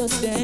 understand.